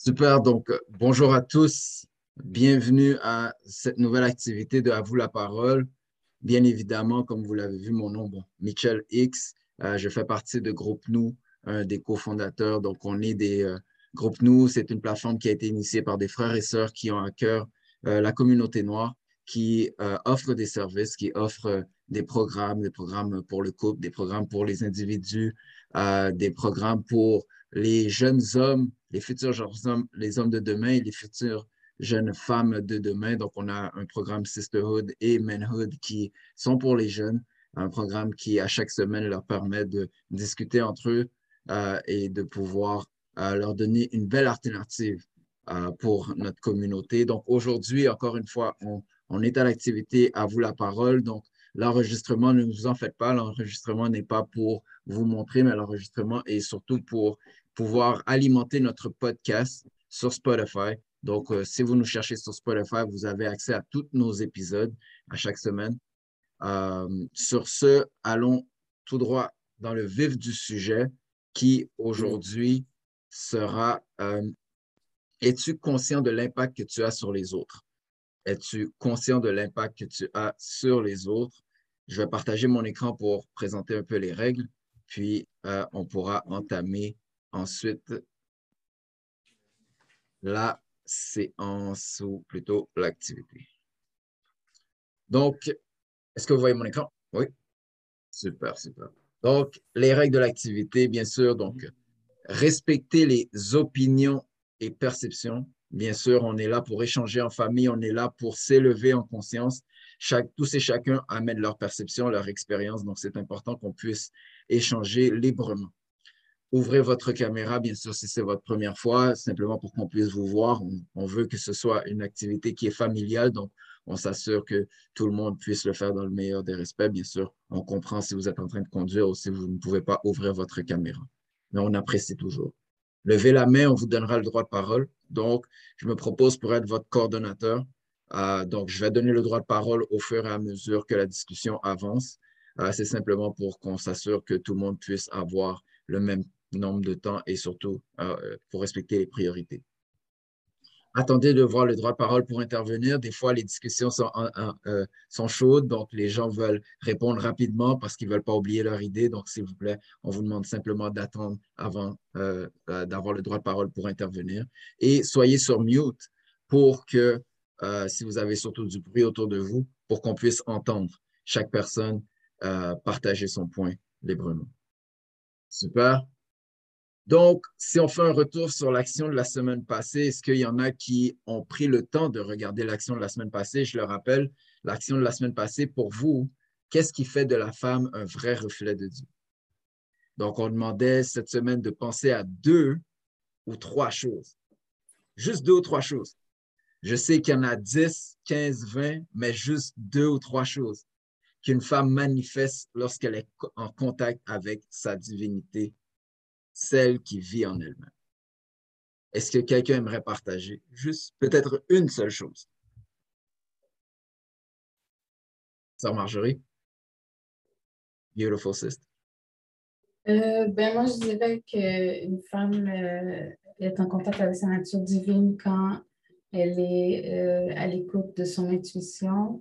Super, donc euh, bonjour à tous. Bienvenue à cette nouvelle activité de À vous la parole. Bien évidemment, comme vous l'avez vu, mon nom, bon, Michel X. Euh, je fais partie de Groupe Nous, un des cofondateurs. Donc, on est des euh, Groupe Nous. C'est une plateforme qui a été initiée par des frères et sœurs qui ont à cœur la communauté noire, qui offre des services, qui offre des programmes, des programmes pour le couple, des programmes pour les individus, des programmes pour les jeunes hommes, les futurs hommes, les hommes de demain et les futures jeunes femmes de demain. Donc, on a un programme Sisterhood et Manhood qui sont pour les jeunes, un programme qui, à chaque semaine, leur permet de discuter entre eux euh, et de pouvoir euh, leur donner une belle alternative euh, pour notre communauté. Donc, aujourd'hui, encore une fois, on, on est à l'activité À vous la parole. Donc, l'enregistrement, ne vous en faites pas, l'enregistrement n'est pas pour vous montrer, mais l'enregistrement est surtout pour pouvoir alimenter notre podcast sur Spotify. Donc, euh, si vous nous cherchez sur Spotify, vous avez accès à tous nos épisodes à chaque semaine. Euh, sur ce, allons tout droit dans le vif du sujet qui aujourd'hui sera euh, Es-tu conscient de l'impact que tu as sur les autres? Es-tu conscient de l'impact que tu as sur les autres? Je vais partager mon écran pour présenter un peu les règles, puis on pourra entamer ensuite la séance ou plutôt l'activité. Donc, est-ce que vous voyez mon écran? Oui. Super, super. Donc, les règles de l'activité, bien sûr, donc, respecter les opinions et perceptions. Bien sûr, on est là pour échanger en famille, on est là pour s'élever en conscience. Chaque, tous et chacun amènent leur perception, leur expérience, donc c'est important qu'on puisse échanger librement. Ouvrez votre caméra, bien sûr, si c'est votre première fois, simplement pour qu'on puisse vous voir. On, veut que ce soit une activité qui est familiale, donc on s'assure que tout le monde puisse le faire dans le meilleur des respects. Bien sûr, on comprend si vous êtes en train de conduire ou si vous ne pouvez pas ouvrir votre caméra, mais on apprécie toujours. Levez la main, on vous donnera le droit de parole. Donc, je me propose pour être votre coordonnateur. Euh, donc, je vais donner le droit de parole au fur et à mesure que la discussion avance. Euh, c'est simplement pour qu'on s'assure que tout le monde puisse avoir le même nombre de temps et surtout euh, pour respecter les priorités. Attendez de voir le droit de parole pour intervenir. Des fois, les discussions sont, euh, chaudes, donc les gens veulent répondre rapidement parce qu'ils ne veulent pas oublier leur idée. Donc, s'il vous plaît, on vous demande simplement d'attendre avant euh, d'avoir le droit de parole pour intervenir. Et soyez sur mute pour que, si vous avez surtout du bruit autour de vous, pour qu'on puisse entendre chaque personne partager son point librement. Super. Donc, si on fait un retour sur l'action de la semaine passée, est-ce qu'il y en a qui ont pris le temps de regarder l'action de la semaine passée? Je le rappelle, l'action de la semaine passée, pour vous, qu'est-ce qui fait de la femme un vrai reflet de Dieu? Donc, on demandait cette semaine de penser à deux ou trois choses. Juste deux ou trois choses. Je sais qu'il y en a 10, 15, 20, mais juste deux ou trois choses qu'une femme manifeste lorsqu'elle est en contact avec sa divinité celle qui vit en elle-même. Est-ce que quelqu'un aimerait partager juste peut-être une seule chose? Sœur Marjorie? Beautiful sister. Euh, ben moi, je dirais qu'une femme euh, est en contact avec sa nature divine quand elle est euh, à l'écoute de son intuition.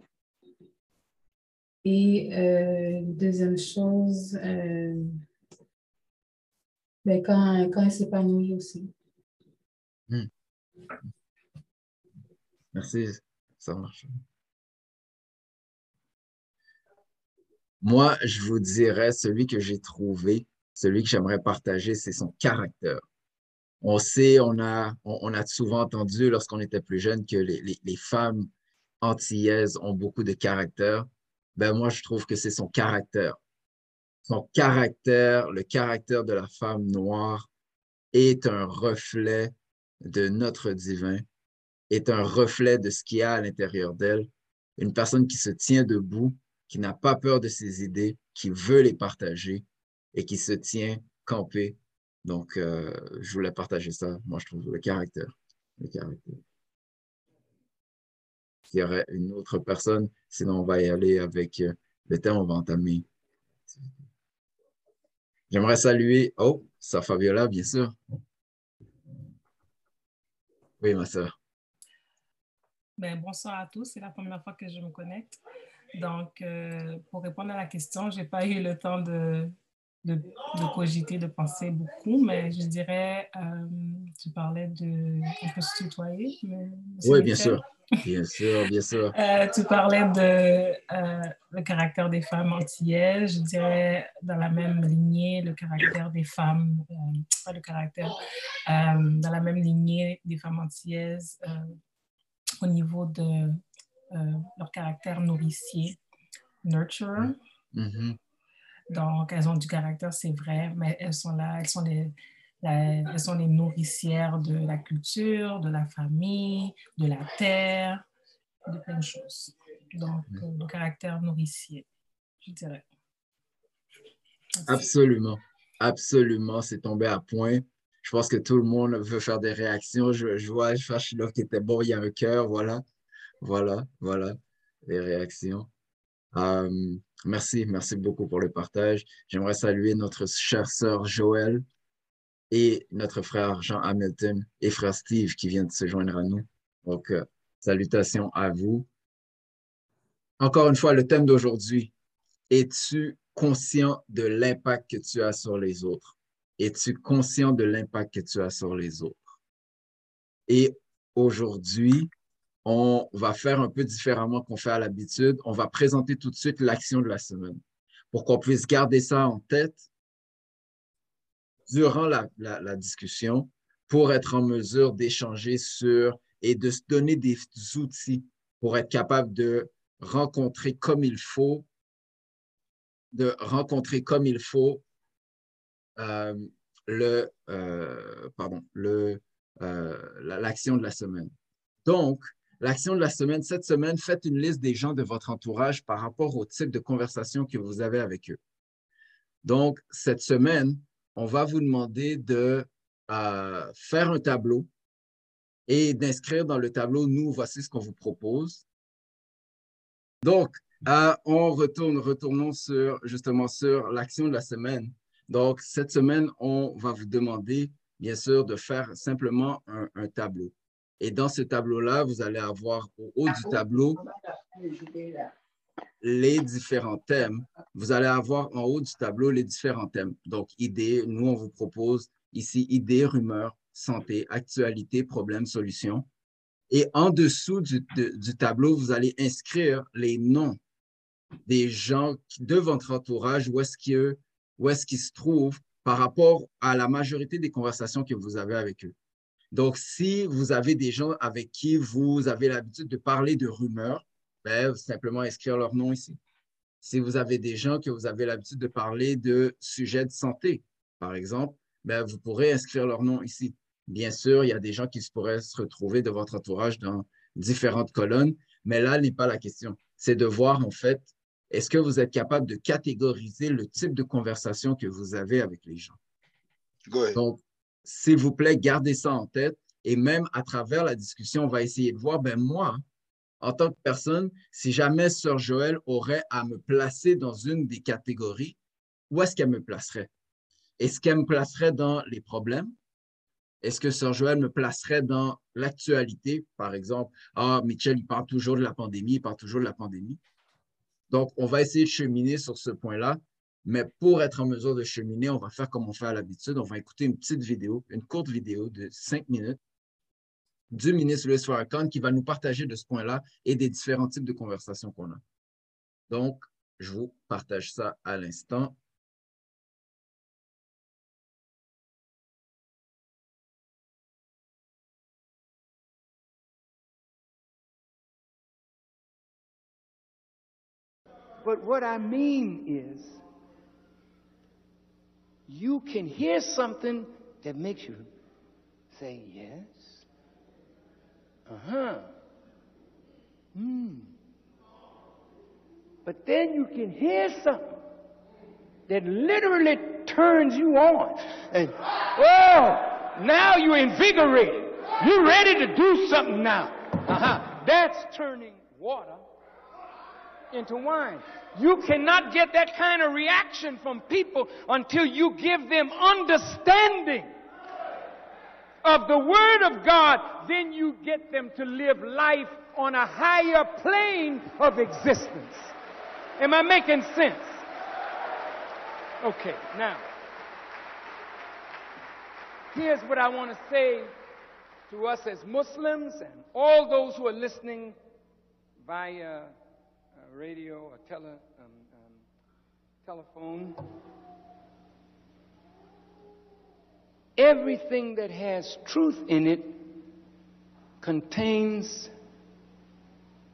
Et deuxième chose, quand, elle s'épanouit aussi. Hmm. Merci, ça marche. Moi, je vous dirais, celui que j'ai trouvé, celui que j'aimerais partager, c'est son caractère. On sait, on a, on, a souvent entendu lorsqu'on était plus jeune que les, les, les, femmes antillaises ont beaucoup de caractère. Ben moi, je trouve que c'est son caractère son caractère, le caractère de la femme noire est un reflet de notre divin, est un reflet de ce qu'il y a à l'intérieur d'elle. Une personne qui se tient debout, qui n'a pas peur de ses idées, qui veut les partager et qui se tient campé. Donc, euh, je voulais partager ça. Moi, je trouve le caractère. Il y aurait une autre personne, sinon on va y aller avec euh, le temps, on va entamer J'aimerais saluer, oh, ça Fabiola, bien sûr. Oui, ma soeur. Ben, bonsoir à tous, c'est la première fois que je me connecte. Donc, euh, pour répondre à la question, je n'ai pas eu le temps de, de, de, cogiter, de penser beaucoup, mais je dirais, euh, tu parlais de... On peut se tutoyer? Mais, oui, bien sûr. Bien sûr, bien sûr. Euh, tu parlais de euh, le caractère des femmes antillaises, je dirais dans la même lignée, le caractère des femmes, euh, pas le caractère, euh, dans la même lignée des femmes antillaises au niveau de leur caractère nourricier, nurturer. Mm-hmm. Donc, elles ont du caractère, c'est vrai, mais elles sont là, elles sont les, elles sont les nourricières de la culture, de la famille, de la terre, de plein de choses. Donc, le caractère nourricier, je dirais. Merci. Absolument. Absolument. C'est tombé à point. Je pense que tout le monde veut faire des réactions. Je, je vois Fachilov qui était bon, il y a un cœur. Voilà. Voilà. Voilà. Les réactions. Um, merci. Merci beaucoup pour le partage. J'aimerais saluer notre chère sœur Joël et notre frère Jean Hamilton et frère Steve qui vient de se joindre à nous. Donc, euh, salutations à vous. Encore une fois, le thème d'aujourd'hui, es-tu conscient de l'impact que tu as sur les autres? Es-tu conscient de l'impact que tu as sur les autres? Et aujourd'hui, on va faire un peu différemment qu'on fait à l'habitude. On va présenter tout de suite l'action de la semaine pour qu'on puisse garder ça en tête durant la, discussion pour être en mesure d'échanger sur et de se donner des outils pour être capable de rencontrer comme il faut, de rencontrer comme il faut euh, le, euh, pardon, le, euh, l'action de la semaine. Donc, l'action de la semaine, cette semaine, faites une liste des gens de votre entourage par rapport au type de conversation que vous avez avec eux. Donc, cette semaine, on va vous demander de euh, faire un tableau et d'inscrire dans le tableau, nous, voici ce qu'on vous propose. Donc, euh, on retourne, retournons sur, justement sur l'action de la semaine. Donc, cette semaine, on va vous demander, bien sûr, de faire simplement un, un tableau. Et dans ce tableau-là, vous allez avoir au haut du tableau les différents thèmes. Vous allez avoir en haut du tableau les différents thèmes. Donc, idées, nous, on vous propose ici idées, rumeurs, santé, actualité, problèmes, solutions. Et en dessous du, tableau, vous allez inscrire les noms des gens de votre entourage, où est-ce qu'ils se trouvent par rapport à la majorité des conversations que vous avez avec eux. Donc, si vous avez des gens avec qui vous avez l'habitude de parler de rumeurs, ben, simplement inscrire leur nom ici. Si vous avez des gens que vous avez l'habitude de parler de sujets de santé, par exemple, ben, vous pourrez inscrire leur nom ici. Bien sûr, il y a des gens qui pourraient se retrouver de votre entourage dans différentes colonnes, mais là n'est pas la question. C'est de voir, en fait, est-ce que vous êtes capable de catégoriser le type de conversation que vous avez avec les gens? Donc, s'il vous plaît, gardez ça en tête et même à travers la discussion, on va essayer de voir, ben moi, en tant que personne, si jamais Sœur Joël aurait à me placer dans une des catégories, où est-ce qu'elle me placerait? Est-ce qu'elle me placerait dans les problèmes? Est-ce que Sœur Joël me placerait dans l'actualité? Par exemple, ah, Mitchell, il parle toujours de la pandémie, il parle toujours de la pandémie. Donc, on va essayer de cheminer sur ce point-là. Mais pour être en mesure de cheminer, on va faire comme on fait à l'habitude. On va écouter une petite vidéo, une courte vidéo de cinq minutes du ministre Louis Farrakhan qui va nous partager de ce point-là et des différents types de conversations qu'on a. Donc, je vous partage ça à l'instant. But what I mean is, you can hear something that makes you say yes, uh huh. Hmm. But then you can hear something that literally turns you on. And, oh, now you're invigorated. You're ready to do something now. Uh-huh. That's turning water into wine. You cannot get that kind of reaction from people until you give them understanding of the Word of God, then you get them to live life on a higher plane of existence. Am I making sense? Okay, now, here's what I want to say to us as Muslims and all those who are listening via uh, radio or tele, um, um, telephone. Everything that has truth in it contains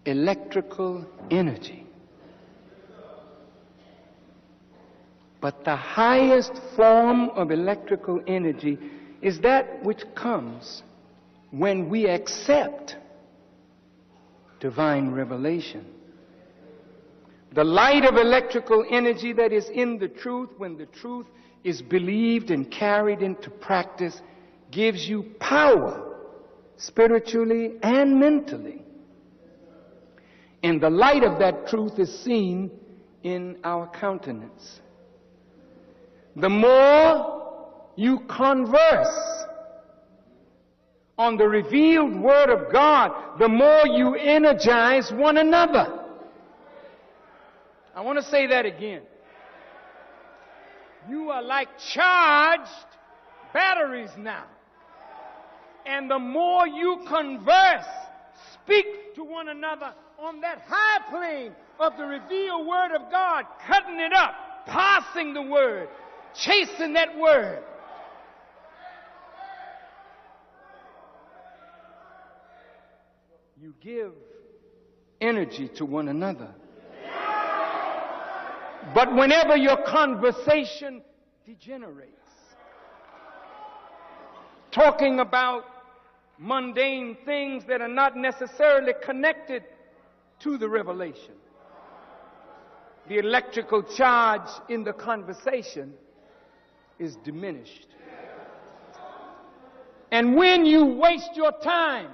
electrical energy. But the highest form of electrical energy is that which comes when we accept divine revelation. The light of electrical energy that is in the truth, when the truth is believed and carried into practice, gives you power spiritually and mentally. And the light of that truth is seen in our countenance. The more you converse on the revealed Word of God, the more you energize one another. I want to say that again. You are like charged batteries now. And the more you converse, speak to one another on that high plane of the revealed Word of God, cutting it up, passing the Word, chasing that Word. You give energy to one another. But whenever your conversation degenerates, talking about mundane things that are not necessarily connected to the revelation, the electrical charge in the conversation is diminished. And when you waste your time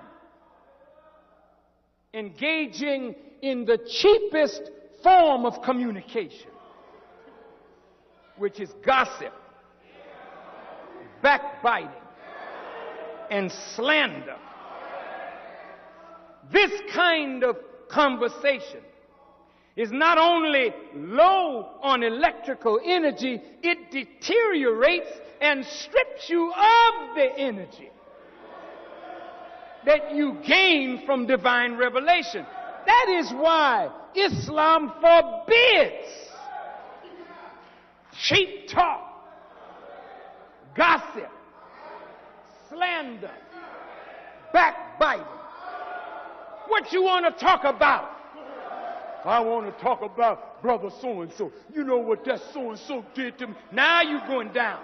engaging in the cheapest form of communication, which is gossip, backbiting, and slander. This kind of conversation is not only low on electrical energy, it deteriorates and strips you of the energy that you gain from divine revelation. That is why Islam forbids cheap talk, gossip, slander, backbiting. What you want to talk about? I want to talk about brother so and so. You know what that so and so did to me. Now you're going down.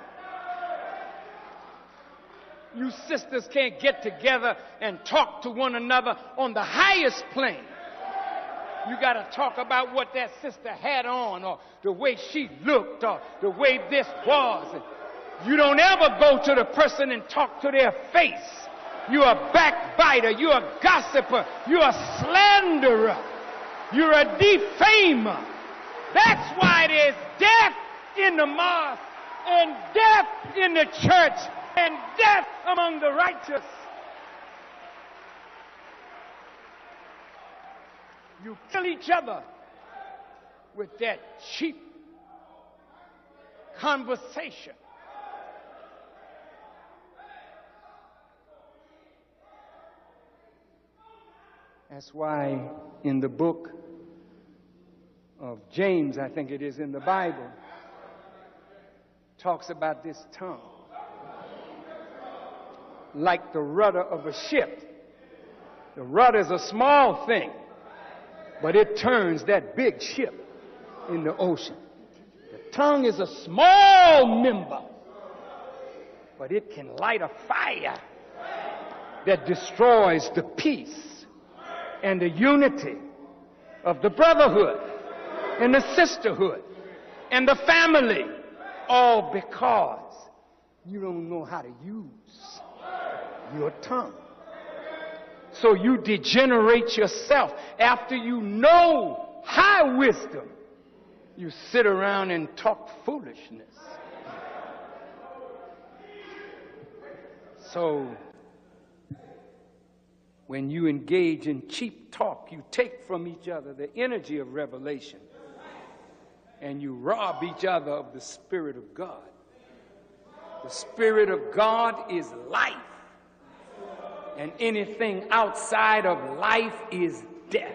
You sisters can't get together and talk to one another on the highest plane. You got to talk about what that sister had on, or the way she looked, or the way this was. You don't ever go to the person and talk to their face. You're a backbiter. You're a gossiper. You're a slanderer. You're a defamer. That's why there's death in the mosque, and death in the church, and death among the righteous. You fill each other with that cheap conversation. That's why in the book of James, I think it is in the Bible, talks about this tongue. Like the rudder of a ship. The rudder is a small thing, but it turns that big ship in the ocean. The tongue is a small member, but it can light a fire that destroys the peace and the unity of the brotherhood and the sisterhood and the family, all because you don't know how to use your tongue. So you degenerate yourself. After you know high wisdom, you sit around and talk foolishness. So, when you engage in cheap talk, you take from each other the energy of revelation and you rob each other of the Spirit of God. The Spirit of God is life, and anything outside of life is death.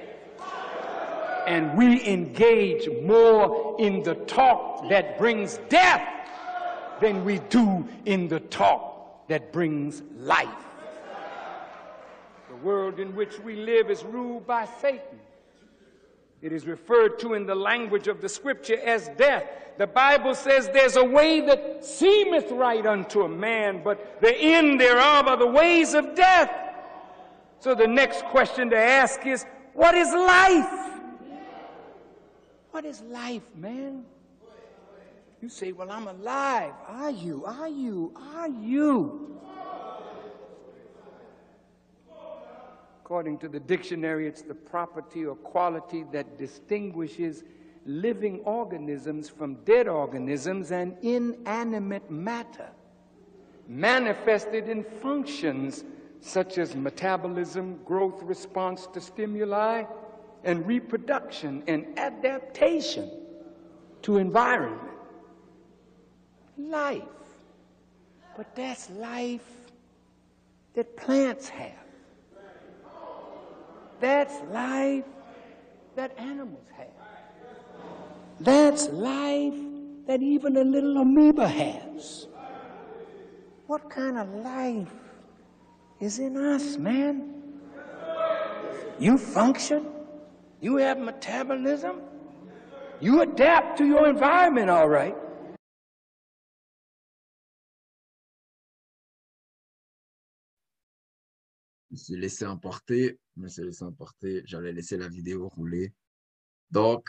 And we engage more in the talk that brings death than we do in the talk that brings life. The world in which we live is ruled by Satan. It is referred to in the language of the scripture as death. The Bible says there's a way that seemeth right unto a man, but the end thereof are the ways of death. So the next question to ask is, what is life? What is life, man? You say, well, I'm alive. Are you? Are you? Are you? According to the dictionary, it's the property or quality that distinguishes living organisms from dead organisms and inanimate matter, manifested in functions such as metabolism, growth response to stimuli, and reproduction and adaptation to environment. Life. But that's life that plants have. That's life that animals have. That's life that even a little amoeba has. What kind of life is in us, man? You function, you have metabolism, you adapt to your environment all right. Me suis emporter, je me suis laissé emporter, j'allais laisser la vidéo rouler. Donc,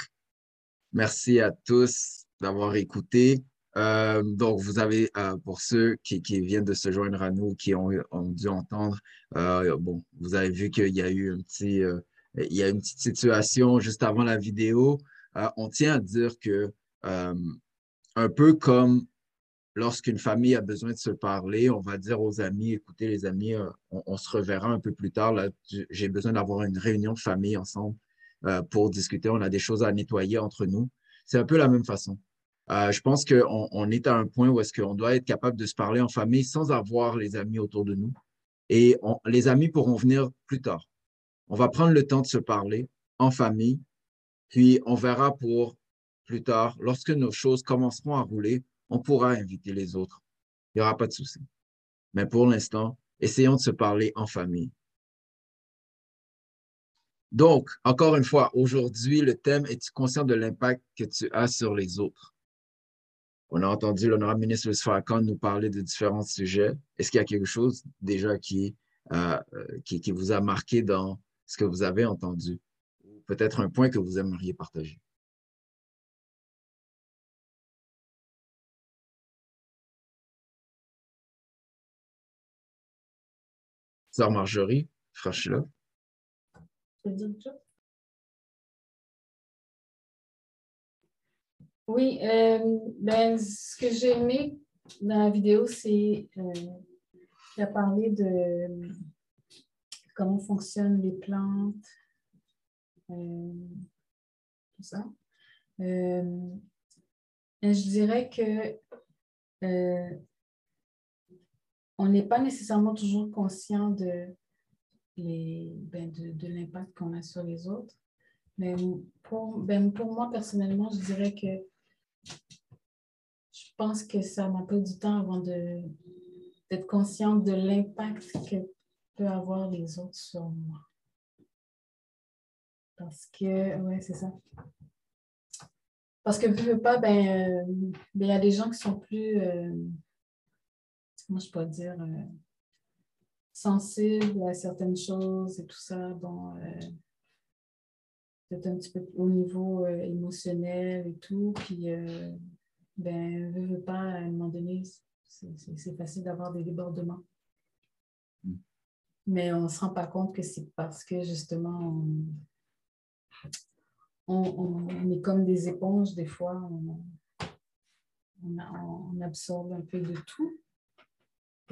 merci à tous d'avoir écouté. Euh, donc, vous avez, euh, pour ceux qui, viennent de se joindre à nous, qui ont, dû entendre, euh, bon, vous avez vu qu'il y a eu un petit, il y a une petite situation juste avant la vidéo. On tient à dire que, un peu comme lorsqu'une famille a besoin de se parler, on va dire aux amis, écoutez les amis, euh, on, se reverra un peu plus tard. J'ai besoin d'avoir une réunion de famille ensemble euh, pour discuter. On a des choses à nettoyer entre nous. C'est un peu la même façon. Euh, je pense qu'on on est à un point où est-ce qu'on doit être capable de se parler en famille sans avoir les amis autour de nous. Et les amis pourront venir plus tard. On va prendre le temps de se parler en famille, puis on verra pour plus tard, lorsque nos choses commenceront à rouler, on pourra inviter les autres. Il n'y aura pas de souci. Mais pour l'instant, essayons de se parler en famille. Donc, encore une fois, aujourd'hui, le thème est-tu conscient de l'impact que tu as sur les autres? On a entendu l'honorable ministre Louis Farrakhan nous parler de différents sujets. Est-ce qu'il y a quelque chose déjà qui, euh, qui, qui vous a marqué dans ce que vous avez entendu? Peut-être un point que vous aimeriez partager? Sœur Marjorie, frère. Oui, euh, ben, ce que j'ai aimé dans la vidéo, c'est euh, a parlé de comment fonctionnent les plantes, euh, tout ça. Euh, je dirais que on n'est pas nécessairement toujours conscient de, ben de, de l'impact qu'on a sur les autres. Mais pour, ben pour moi, personnellement, je dirais que je pense que ça m'a pris du temps avant d'être consciente de l'impact que peut avoir les autres sur moi. Parce que, ouais, c'est ça. Parce que, veux, pas, ben, euh, ben, il y a des gens qui sont plus. Euh, moi, je peux dire, euh, sensible à certaines choses et tout ça. Bon, euh, peut-être un petit peu au niveau euh, émotionnel et tout. Puis, ben, ne veut pas, à un moment donné, c'est facile d'avoir des débordements. Mm. Mais on ne se rend pas compte que c'est parce que justement, on, on, on, est comme des éponges des fois. On, on absorbe un peu de tout.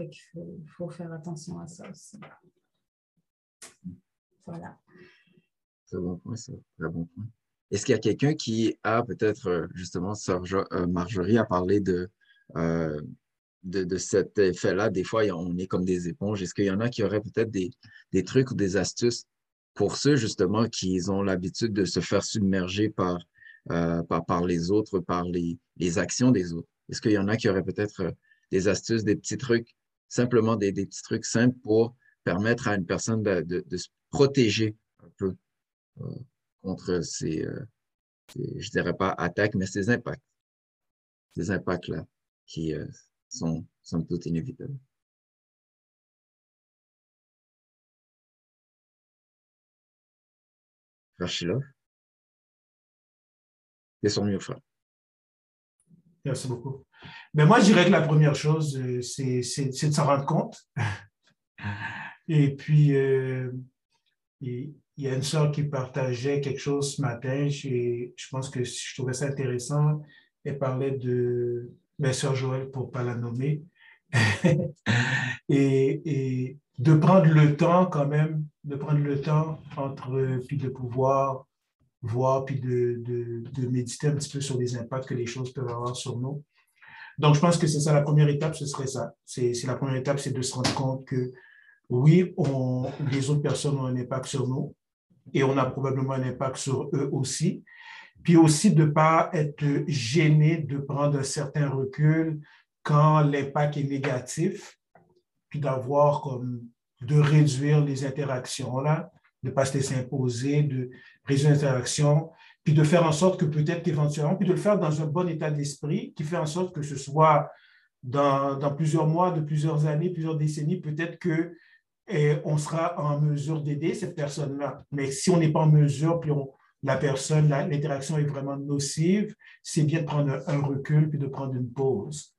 Il faut, faut, faire attention à ça aussi. Voilà. Très bon point, ça. Très bon point. Est-ce qu'il y a quelqu'un qui a peut-être, euh, justement, euh, Marjorie a parlé de, euh, de, de, cet effet-là? Des fois, on est comme des éponges. Est-ce qu'il y en a qui auraient peut-être des, des, trucs ou des astuces pour ceux, justement, qui ont l'habitude de se faire submerger par, par, les autres, par les actions des autres? Est-ce qu'il y en a qui auraient peut-être des astuces, des petits trucs, simplement des, petits trucs simples pour permettre à une personne de, se protéger un peu contre ces, euh, ces, je dirais pas attaques, mais ces impacts. Ces impacts-là qui euh, sont, sont tout inévitables. Frère Shilov? C'est son mieux, frère. Merci beaucoup. Mais moi, je dirais que la première chose, euh, c'est de s'en rendre compte. Et puis, euh, et, il y a une soeur qui partageait quelque chose ce matin. Je, je pense que je trouvais ça intéressant. Elle parlait de ma soeur Joël, pour ne pas la nommer, et, et, de prendre le temps quand même, de prendre le temps entre, puis de pouvoir voir, puis de, de, méditer un petit peu sur les impacts que les choses peuvent avoir sur nous. Donc, je pense que c'est ça, la première étape, ce serait ça. C'est la première étape, c'est de se rendre compte que oui, les autres personnes ont un impact sur nous, et on a probablement un impact sur eux aussi. Puis aussi de ne pas être gêné de prendre un certain recul quand l'impact est négatif, puis d'avoir comme de réduire les interactions là, de ne pas se laisser imposer, de réduire les interactions, de faire en sorte que peut-être qu'éventuellement, puis de le faire dans un bon état d'esprit qui fait en sorte que ce soit dans, plusieurs mois, de plusieurs années, plusieurs décennies, peut-être que et on sera en mesure d'aider cette personne-là. Mais si on n'est pas en mesure, puis la personne, l'interaction est vraiment nocive, c'est bien de prendre un, recul puis de prendre une pause.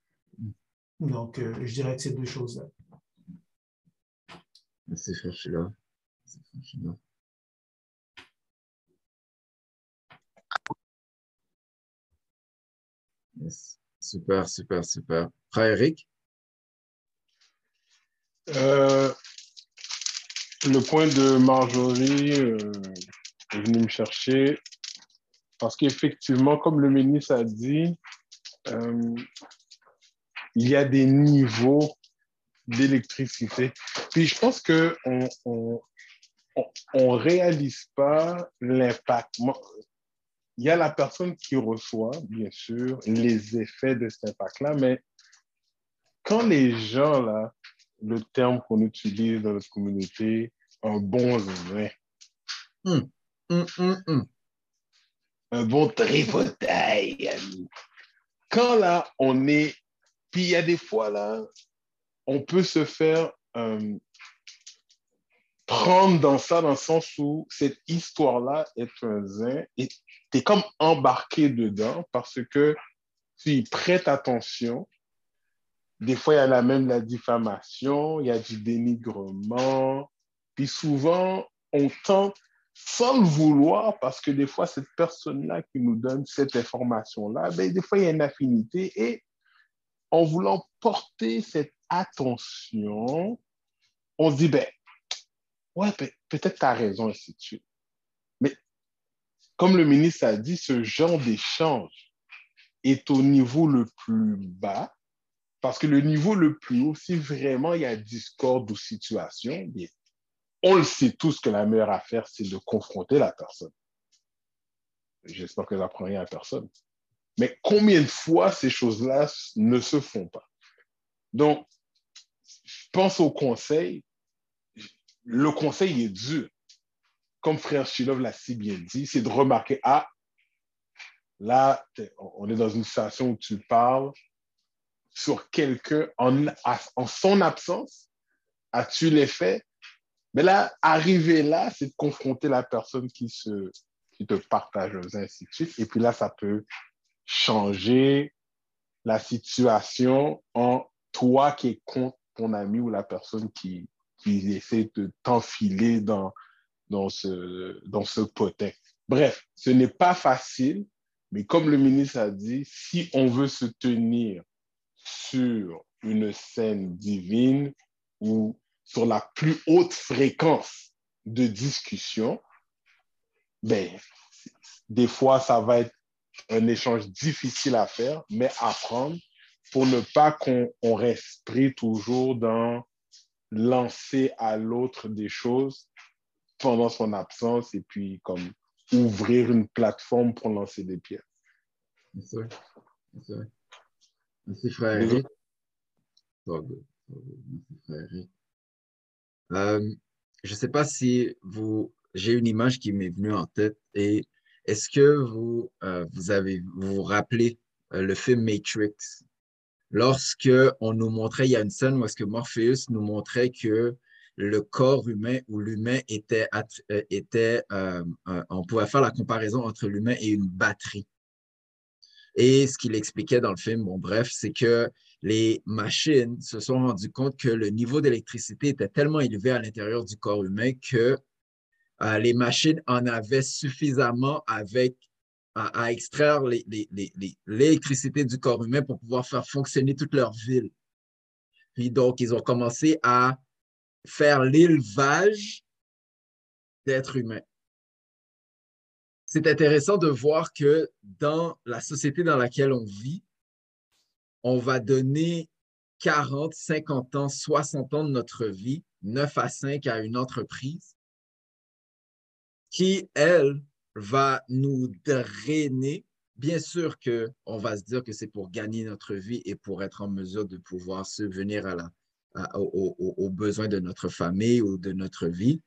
Donc, euh, je dirais que ces deux choses-là. Merci, frère Super, super, super. Frère Eric? Euh, le point de Marjorie euh, est venu me chercher parce qu'effectivement, comme le ministre a dit, euh, il y a des niveaux d'électricité. Puis je pense qu'on on, on, réalise pas l'impact. Il y a la personne qui reçoit, bien sûr, les effets de cet impact-là, mais quand les gens, là, le terme qu'on utilise dans notre communauté, un bon vrai. Hum, hum, hum, un bon tripotail. Quand là, on est. Puis il y a des fois là, on peut se faire euh, prendre dans ça, dans le sens où cette histoire-là est un zin et tu es comme embarqué dedans parce que tu prêtes attention des fois, il y a la même la diffamation, il y a du dénigrement. Puis souvent, on tente sans le vouloir, parce que des fois, cette personne-là qui nous donne cette information-là, ben, des fois, il y a une affinité. Et en voulant porter cette attention, on se dit, ben, ouais, peut-être tu as raison, ainsi de suite. Mais comme le ministre a dit, ce genre d'échange est au niveau le plus bas parce que le niveau le plus haut, si vraiment il y a discorde ou situation, on le sait tous que la meilleure affaire, c'est de confronter la personne. J'espère que j'apprends rien à personne. Mais combien de fois ces choses-là ne se font pas? Donc, je pense au conseil. Le conseil est dur. Comme frère Shilov l'a si bien dit, c'est de remarquer, ah, là, on est dans une situation où tu parles, sur quelqu'un en, son absence, as-tu les faits? Mais là, arriver là, c'est de confronter la personne qui te partage, ainsi de suite. Et puis là, ça peut changer la situation en toi qui es contre ton ami ou la personne qui, qui essaie de t'enfiler dans, dans ce, dans ce. Bref, ce n'est pas facile, mais comme le ministre a dit, si on veut se tenir sur une scène divine ou sur la plus haute fréquence de discussion, ben, des fois, ça va être un échange difficile à faire, mais apprendre pour ne pas qu'on reste pris toujours dans lancer à l'autre des choses pendant son absence et puis comme ouvrir une plateforme pour lancer des pierres. Merci. Merci, frère Eric. Euh, je ne sais pas si vous, j'ai une image qui m'est venue en tête et est-ce que vous, euh, vous avez, vous, vous rappelez euh, le film Matrix? Lorsque on nous montrait, il y a une scène où que Morpheus nous montrait que le corps humain ou l'humain était, était on pouvait faire la comparaison entre l'humain et une batterie. Et ce qu'il expliquait dans le film, bon, bref, c'est que les machines se sont rendues compte que le niveau d'électricité était tellement élevé à l'intérieur du corps humain que euh, les machines en avaient suffisamment avec, à, extraire l'électricité du corps humain pour pouvoir faire fonctionner toute leur ville. Puis donc, ils ont commencé à faire l'élevage d'êtres humains c'est intéressant de voir que dans la société dans laquelle on vit, on va donner 40, 50 ans, 60 ans de notre vie, 9 à 5 à une entreprise qui, elle, va nous drainer. Bien sûr qu'on va se dire que c'est pour gagner notre vie et pour être en mesure de pouvoir subvenir à la, aux besoins de notre famille ou de notre vie.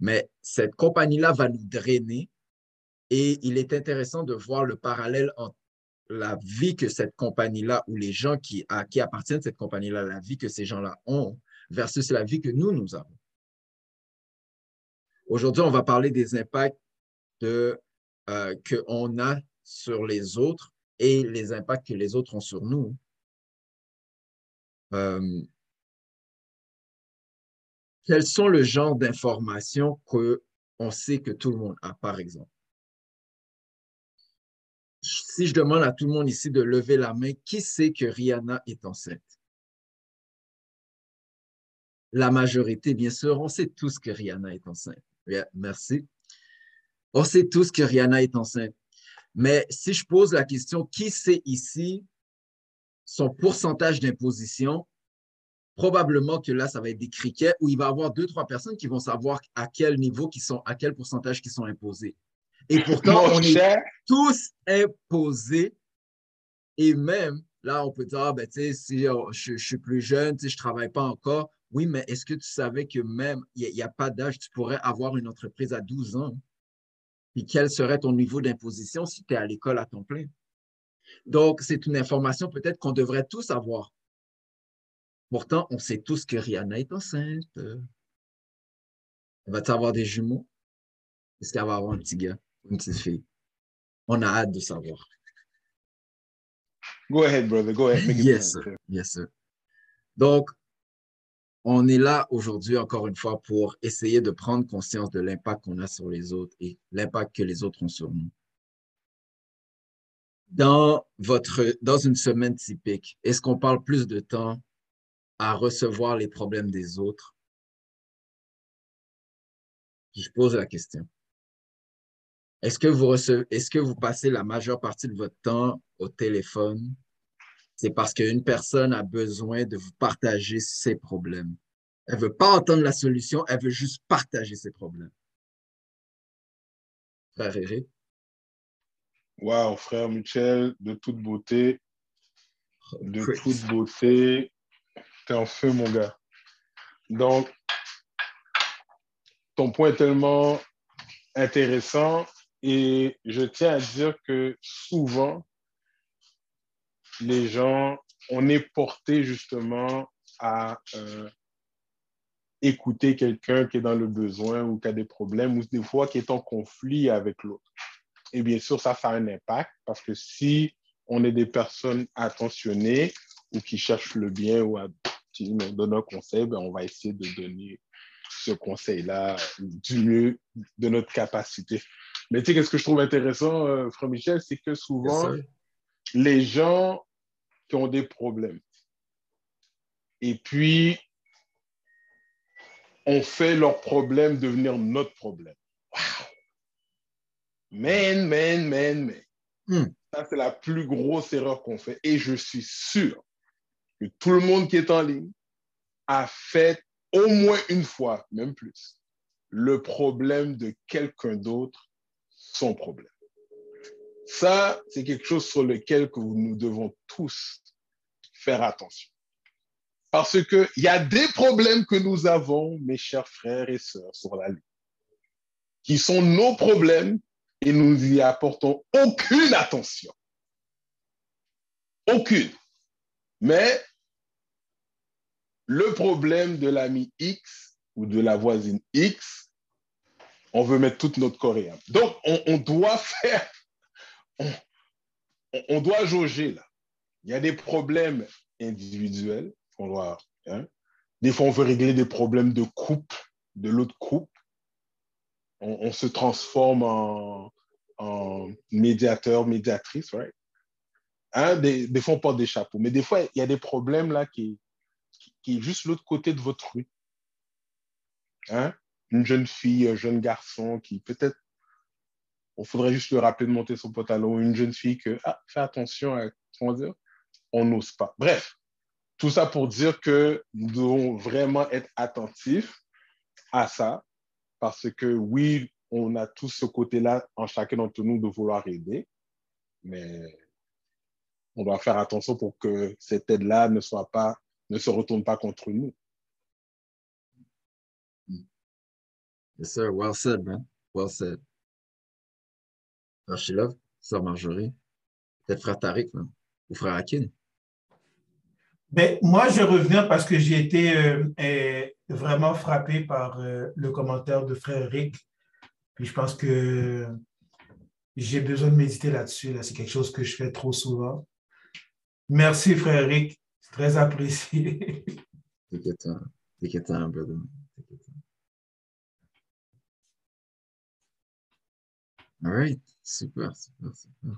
Mais cette compagnie-là va nous drainer et il est intéressant de voir le parallèle entre la vie que cette compagnie-là ou les gens qui, à, qui appartiennent à cette compagnie-là, la vie que ces gens-là ont versus la vie que nous, nous avons. Aujourd'hui, on va parler des impacts de, euh, qu'on a sur les autres et les impacts que les autres ont sur nous. Euh, quels sont le genre d'informations qu'on sait que tout le monde a, par exemple? si je demande à tout le monde ici de lever la main, qui sait que Rihanna est enceinte? La majorité, bien sûr, on sait tous que Rihanna est enceinte. merci. On sait tous que Rihanna est enceinte. Mais si je pose la question, qui sait ici son pourcentage d'imposition? Probablement que là, ça va être des criquets où il va y avoir deux, trois personnes qui vont savoir à quel niveau qui sont, à quel pourcentage qui sont imposés. Et pourtant, on est tous imposés. Et même, là, on peut dire, ah, ben, tu sais, si oh, je, suis plus jeune, je ne travaille pas encore. Oui, mais est-ce que tu savais que même, il n'y a, pas d'âge, tu pourrais avoir une entreprise à 12 ans? Et quel serait ton niveau d'imposition si tu es à l'école à temps plein? Donc, c'est une information peut-être qu'on devrait tous avoir. Pourtant, on sait tous que Rihanna est enceinte. Va-t-il avoir des jumeaux? Est-ce qu'elle va avoir un petit gars? une petite fille? On a hâte de savoir. Go ahead, brother. Go ahead. yes, sir. Yes, sir. Donc, on est là aujourd'hui, encore une fois, pour essayer de prendre conscience de l'impact qu'on a sur les autres et l'impact que les autres ont sur nous. Dans, votre, dans une semaine typique, est-ce qu'on parle plus de temps à recevoir les problèmes des autres? Je pose la question. Est-ce que, est-ce que vous passez la majeure partie de votre temps au téléphone? C'est parce qu'une personne a besoin de vous partager ses problèmes. Elle ne veut pas entendre la solution, elle veut juste partager ses problèmes. Frère Eric? Wow, frère Michel, de toute beauté. De toute beauté. T'es en feu, mon gars. Donc, ton point est tellement intéressant et je tiens à dire que souvent, les gens, on est porté justement à euh, écouter quelqu'un qui est dans le besoin ou qui a des problèmes ou des fois qui est en conflit avec l'autre. Et bien sûr, ça, a un impact parce que si on est des personnes attentionnées ou qui cherchent le bien ou à donner un conseil, ben, on va essayer de donner ce conseil-là du mieux de notre capacité. Mais tu sais, qu'est-ce que je trouve intéressant, euh, Michel, c'est que souvent, les gens qui ont des problèmes, Et puis, on fait leur problème devenir notre problème. Wow! Man, man, man, man. Hmm. Ça, c'est la plus grosse erreur qu'on fait. Et je suis sûr que tout le monde qui est en ligne a fait au moins une fois, même plus, le problème de quelqu'un d'autre, son problème. Ça, c'est quelque chose sur lequel que nous devons tous faire attention. Parce qu'il y a des problèmes que nous avons, mes chers frères et sœurs, sur la ligne, qui sont nos problèmes et nous n'y apportons aucune attention. Aucune. Mais le problème de l'ami X ou de la voisine X, on veut mettre toute notre coréenne. Donc, on, on doit faire, on, doit jauger là. Il y a des problèmes individuels qu'on doit. Hein. Des fois, on veut régler des problèmes de couple, de l'autre couple. On, se transforme en, médiateur, médiatrice, right? Hein? Des, des, fois, on porte des chapeaux. Mais des fois, il y a des problèmes là qui, qui est juste l'autre côté de votre rue. Hein? Une jeune fille, un jeune garçon qui peut-être, on faudrait juste le rappeler de monter son pantalon, une jeune fille que, ah, fais attention à, comment dire, on n'ose pas. Bref, tout ça pour dire que nous devons vraiment être attentifs à ça, parce que oui, on a tous ce côté-là en chacun d'entre nous de vouloir aider, mais on doit faire attention pour que cette aide-là ne soit pas ne se retourne pas contre nous. Yes, sir. Well said, man. Well said. Archilov, sœur Marjorie, peut-être frère Tariq, man. ou frère Akin. Ben, moi, je reviens parce que j'ai été euh, vraiment frappé par euh, le commentaire de frère Rick. Puis je pense que j'ai besoin de méditer là-dessus. Là. C'est quelque chose que je fais trop souvent. Merci, frère Rick. Très apprécié. T'inquiète, t'inquiète, brother. All right, super, super, super.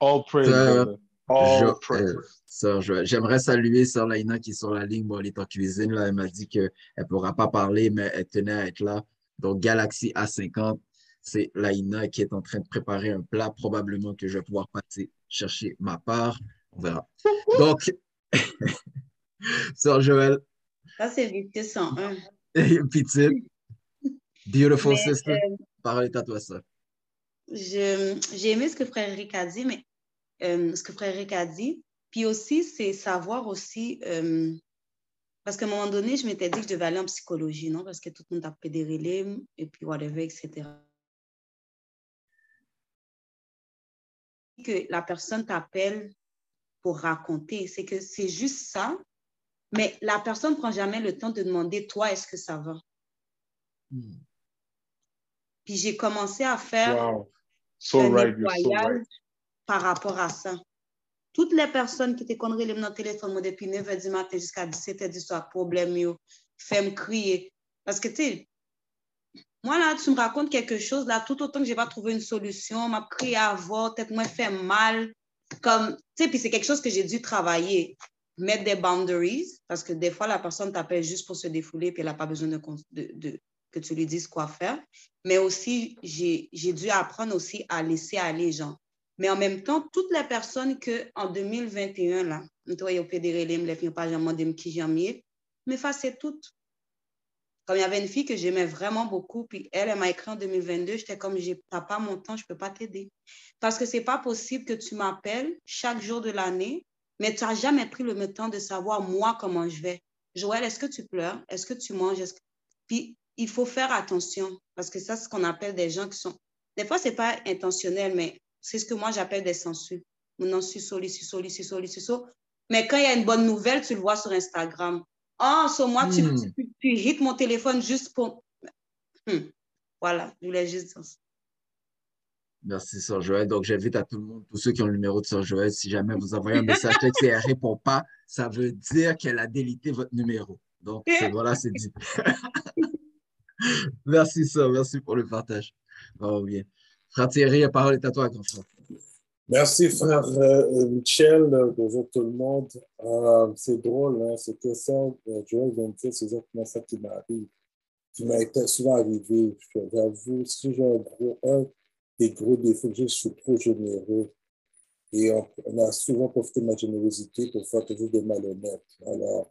All praise, Sœur, All Jo- praise. euh, Sœur Joël. J'aimerais saluer Sœur Laïna qui est sur la ligne. Bon, elle est en cuisine. Là. Elle m'a dit qu'elle ne pourra pas parler, mais elle tenait à être là. Donc, Galaxy A50, c'est Laïna qui est en train de préparer un plat, probablement que je vais pouvoir passer chercher ma part. On verra. Donc, Sœur Joël, Ça, c'est Vité 101. petite, beautiful Mais, sister, euh, parole est à toi, ça. J'ai aimé ce que Frère Eric a dit, mais euh, ce que Frère Eric a dit. Puis aussi, c'est savoir aussi, euh, parce qu'à un moment donné, je m'étais dit que je devais aller en psychologie, non? Parce que tout le monde a pédérélé, et puis whatever, etc. Que la personne t'appelle pour raconter, c'est que c'est juste ça, mais la personne ne prend jamais le temps de demander, toi, est-ce que ça va? Hmm. Puis j'ai commencé à faire Wow. So un right, so par rapport à ça. Toutes les personnes qui conneries les dans le téléphone moi, depuis 9h du matin jusqu'à 17h du soir, problème, yo, fait me crier. Parce que, tu sais, moi, là, tu me racontes quelque chose, là, tout autant que je n'ai pas trouvé une solution, m'a crié à voir, peut-être moi, fait mal. Comme, tu sais, puis c'est quelque chose que j'ai dû travailler. Mettre des boundaries, parce que des fois, la personne t'appelle juste pour se défouler, puis elle n'a pas besoin de, cons- de- de- que tu lui dises quoi faire. Mais aussi, j'ai dû apprendre aussi à laisser aller les gens. Mais en même temps, toutes les personnes que en 2021, là, toi, au pédérélé, me les pas jamais qui j'aime m'effacer toutes. Comme il y avait une fille que j'aimais vraiment beaucoup, puis elle, elle m'a écrit en 2022, j'étais comme, j'ai pas mon temps, je peux pas t'aider. Parce que c'est pas possible que tu m'appelles chaque jour de l'année, mais tu n'as jamais pris le temps de savoir, moi, comment je vais. Joël, est-ce que tu pleures? Est-ce que tu manges? Puis, il faut faire attention, parce que ça, c'est ce qu'on appelle des gens qui sont... Des fois, c'est pas intentionnel, mais c'est ce que moi, j'appelle des census. Mon suis soli, suis soli, suis soli, suis soli. Mais quand il y a une bonne nouvelle, tu le vois sur Instagram. Ah, sur moi, tu, Hmm. tu, tu hits mon téléphone juste pour... Hmm. Voilà, je voulais juste dire ça. Merci, Sœur Joël. Donc, j'invite à tout le monde, tous ceux qui ont le numéro de Sœur Joël, si jamais vous envoyez un message texte et elle ne répond pas, ça veut dire qu'elle a délité votre numéro. Donc, voilà, c'est dit. merci, Sœur. Merci pour le partage. Oh, bien. Frère Thierry, la parole est à toi, grand frère. Merci, frère euh, Michel. Bonjour tout le monde. Euh, c'est drôle, hein, que ça, euh, Joël vient de dire, c'est exactement ça qui m'arrive, qui m'a été souvent arrivé. J'avoue, si j'ai un gros, un des gros défauts je suis trop généreux. Et on, a souvent profité de ma générosité pour faire quelque chose de malhonnête. Alors,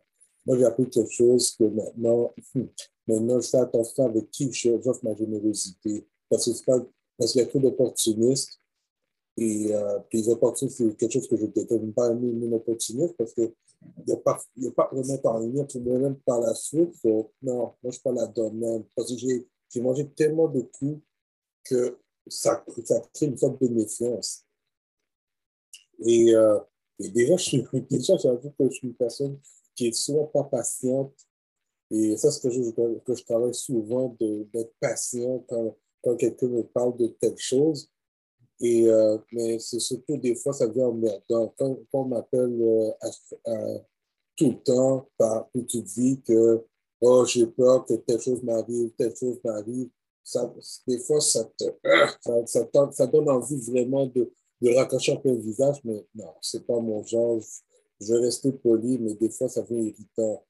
moi, j'ai appris quelque chose que maintenant, maintenant, je fais attention avec qui j'offre ma générosité. Parce qu'il y a trop d'opportunistes et euh, puis les c'est quelque chose que je ne détermine pas un opportuniste parce qu'il n'y a, pas, a pas vraiment en lien pour moi-même par la suite. non, moi, je ne suis pas là-dedans même. Parce que j'ai mangé tellement de coups que ça, ça crée une sorte de méfiance. Et, euh, déjà, je suis, déjà, j'avoue que je suis une personne qui est souvent pas patiente. Et ça, c'est quelque chose que, je travaille souvent, d'être patient quand, quelqu'un me parle de quelque chose. Et, euh, mais c'est surtout des fois, ça devient emmerdant. Quand, quand on m'appelle euh, tout le temps, par, puis tu dis que oh, j'ai peur que telle chose m'arrive, telle chose m'arrive, ça, des fois, ça, te, ça, donne envie vraiment de, de raccrocher un peu le visage, mais non, c'est pas mon genre. Je, rester poli, mais des fois, ça devient irritant.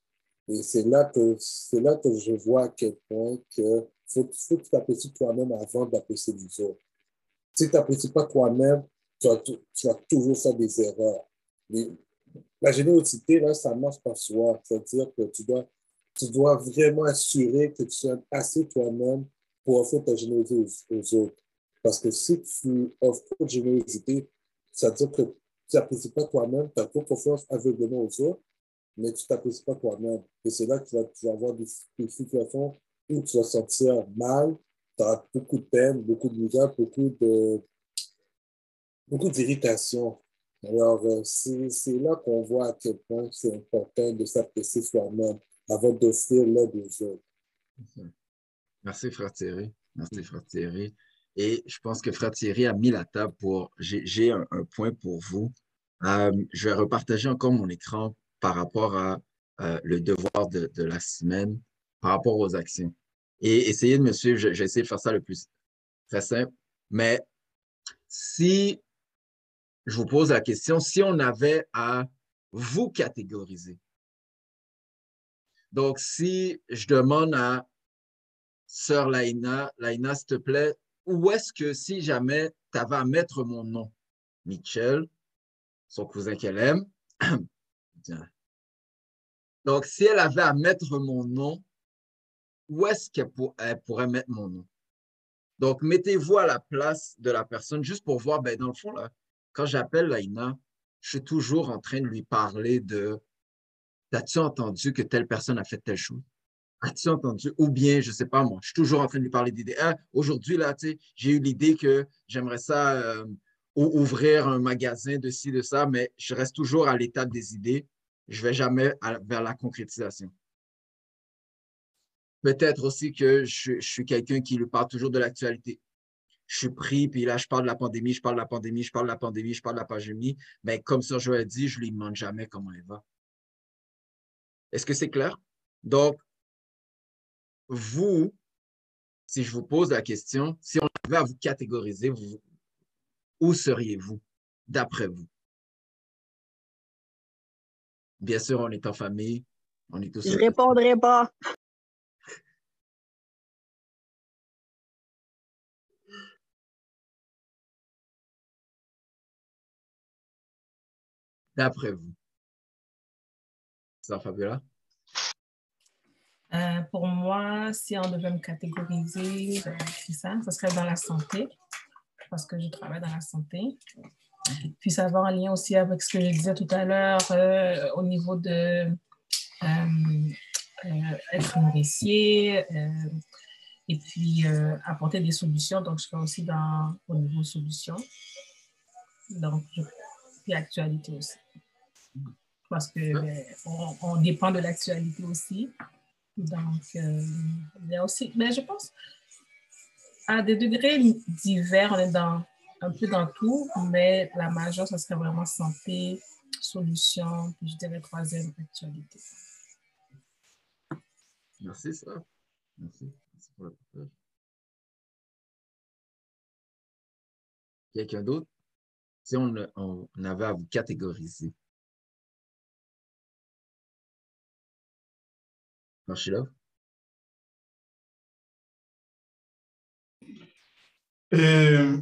Et c'est là que là que je vois à quel point que faut, faut que tu t'apprécies toi-même avant d'apprécier les autres. Si tu n'apprécies pas toi-même, tu, vas toujours faire des erreurs. la générosité, là, ça marche par soi. C'est-à-dire que tu dois, tu dois vraiment assurer que tu sois assez toi-même pour offrir ta générosité aux, autres. Parce que si tu offres trop de générosité, ça veut dire que tu n'apprécies pas toi-même, tu as trop confiance aveuglément aux autres, mais tu t'apprécies pas toi-même. Et c'est là que tu vas, avoir des, situations où tu vas sentir mal, tu auras beaucoup de peine, beaucoup de misère, beaucoup de beaucoup d'irritation. Alors, euh, c'est là qu'on voit à quel point c'est important de s'apprécier soi-même avant d'offrir l'aide aux autres. Merci, Frère Thierry. Merci, Frère Thierry. Et je pense que Frère Thierry a mis la table pour. J'ai un, point pour vous. Euh, je vais repartager encore mon écran par rapport à euh, le devoir de, de, la semaine, par rapport aux actions et essayer de me suivre. J'ai essayé de faire ça le plus très simple. Mais si je vous pose la question, si on avait à vous catégoriser, donc si je demande à Sœur Laïna, Laïna, s'il te plaît, où est-ce que si jamais tu avais à mettre mon nom, Michel, son cousin qu'elle aime, donc si elle avait à mettre mon nom, où est-ce qu'elle pourrait mettre mon nom? Donc, mettez-vous à la place de la personne juste pour voir, ben, dans le fond, quand j'appelle Laina, je suis toujours en train de lui parler de As-tu entendu que telle personne a fait telle chose? As-tu entendu? Ou bien, je ne sais pas moi, je suis toujours en train de lui parler d'idées. Ah, aujourd'hui, là, tu sais, j'ai eu l'idée que j'aimerais ça euh, ouvrir un magasin de ci, de ça, mais je reste toujours à l'état des idées. Je ne vais jamais vers la concrétisation. Peut-être aussi que je, suis quelqu'un qui lui parle toujours de l'actualité. Je suis pris, puis là, je parle de la pandémie, je parle de la pandémie, je parle de la pandémie, je parle de la pandémie. Mais comme ça, je dit, je lui demande jamais comment elle va. Est-ce que c'est clair? Donc, vous, si je vous pose la question, si on avait à vous catégoriser, vous, où seriez-vous d'après vous? Bien sûr, on est en famille, on est tous. Je ne répondrai pas. d'après vous? Ça, Fabiola? Euh, pour moi, si on devait me catégoriser, euh, ça, ce serait dans la santé, parce que je travaille dans la santé. Puis ça va en lien aussi avec ce que je disais tout à l'heure euh, au niveau de être nourricier et puis apporter des solutions. Donc, je serai aussi dans, au niveau solutions. Donc, je actualité aussi. Parce que ben, on, dépend de l'actualité aussi. Donc, euh, il y a aussi, mais je pense, à des degrés divers, on est dans, un peu dans tout, mais la majeure, ce serait vraiment santé, solution, puis je dirais troisième, actualité. Merci, ça. Merci. Merci pour. Quelqu'un d'autre? si on, on avait à vous catégoriser, Euh,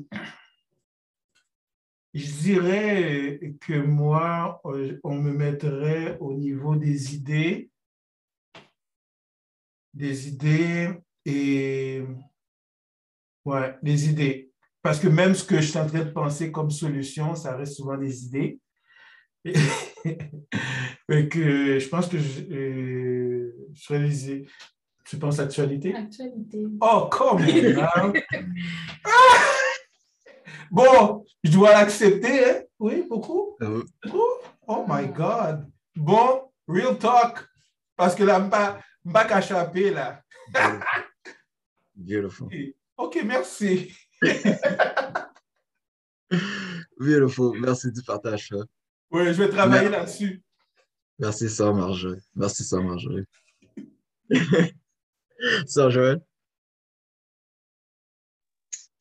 je dirais que moi, euh, on me mettrait au niveau des idées, des idées et ouais, des idées. Parce que même ce que je suis en train de penser comme solution, ça reste souvent des idées. Et que je pense que je, euh, je réalisais. Tu penses actualité? Actualité. Oh, come on, Bon, je dois l'accepter, hein? Oui, beaucoup? Euh, Oh, oh my God. Bon, real talk. Parce que là, je ne pas échapper, là. Beautiful. OK, merci. Beautiful. Merci du partage. Ça. Oui, je vais travailler Merci. là-dessus. Merci, Sœur Marjorie. Merci, Sœur Marjorie. Sœur Joël?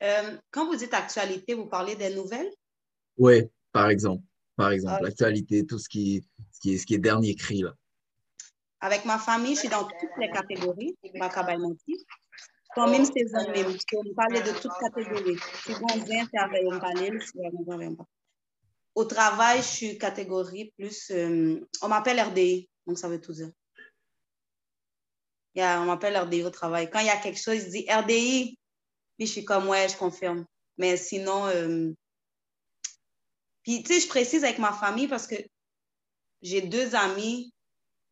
Euh, quand vous dites actualité, vous parlez des nouvelles? Oui, par exemple. Par exemple, Ah. l'actualité, tout ce qui, ce, qui est, ce qui est dernier cri, là. Avec ma famille, je suis dans toutes les catégories. Bakabaï Menti. Quand même saison même, on me parle de toutes catégories. Si vous avez travail, on parle, si vous avez pas. Au travail, je suis catégorie plus. euh, on m'appelle RDI, donc ça veut tout dire. Yeah, on m'appelle RDI au travail. Quand il y a quelque chose, je dis RDI, puis je suis comme ouais, je confirme. Mais sinon, euh, puis tu sais, je précise avec ma famille parce que j'ai deux amis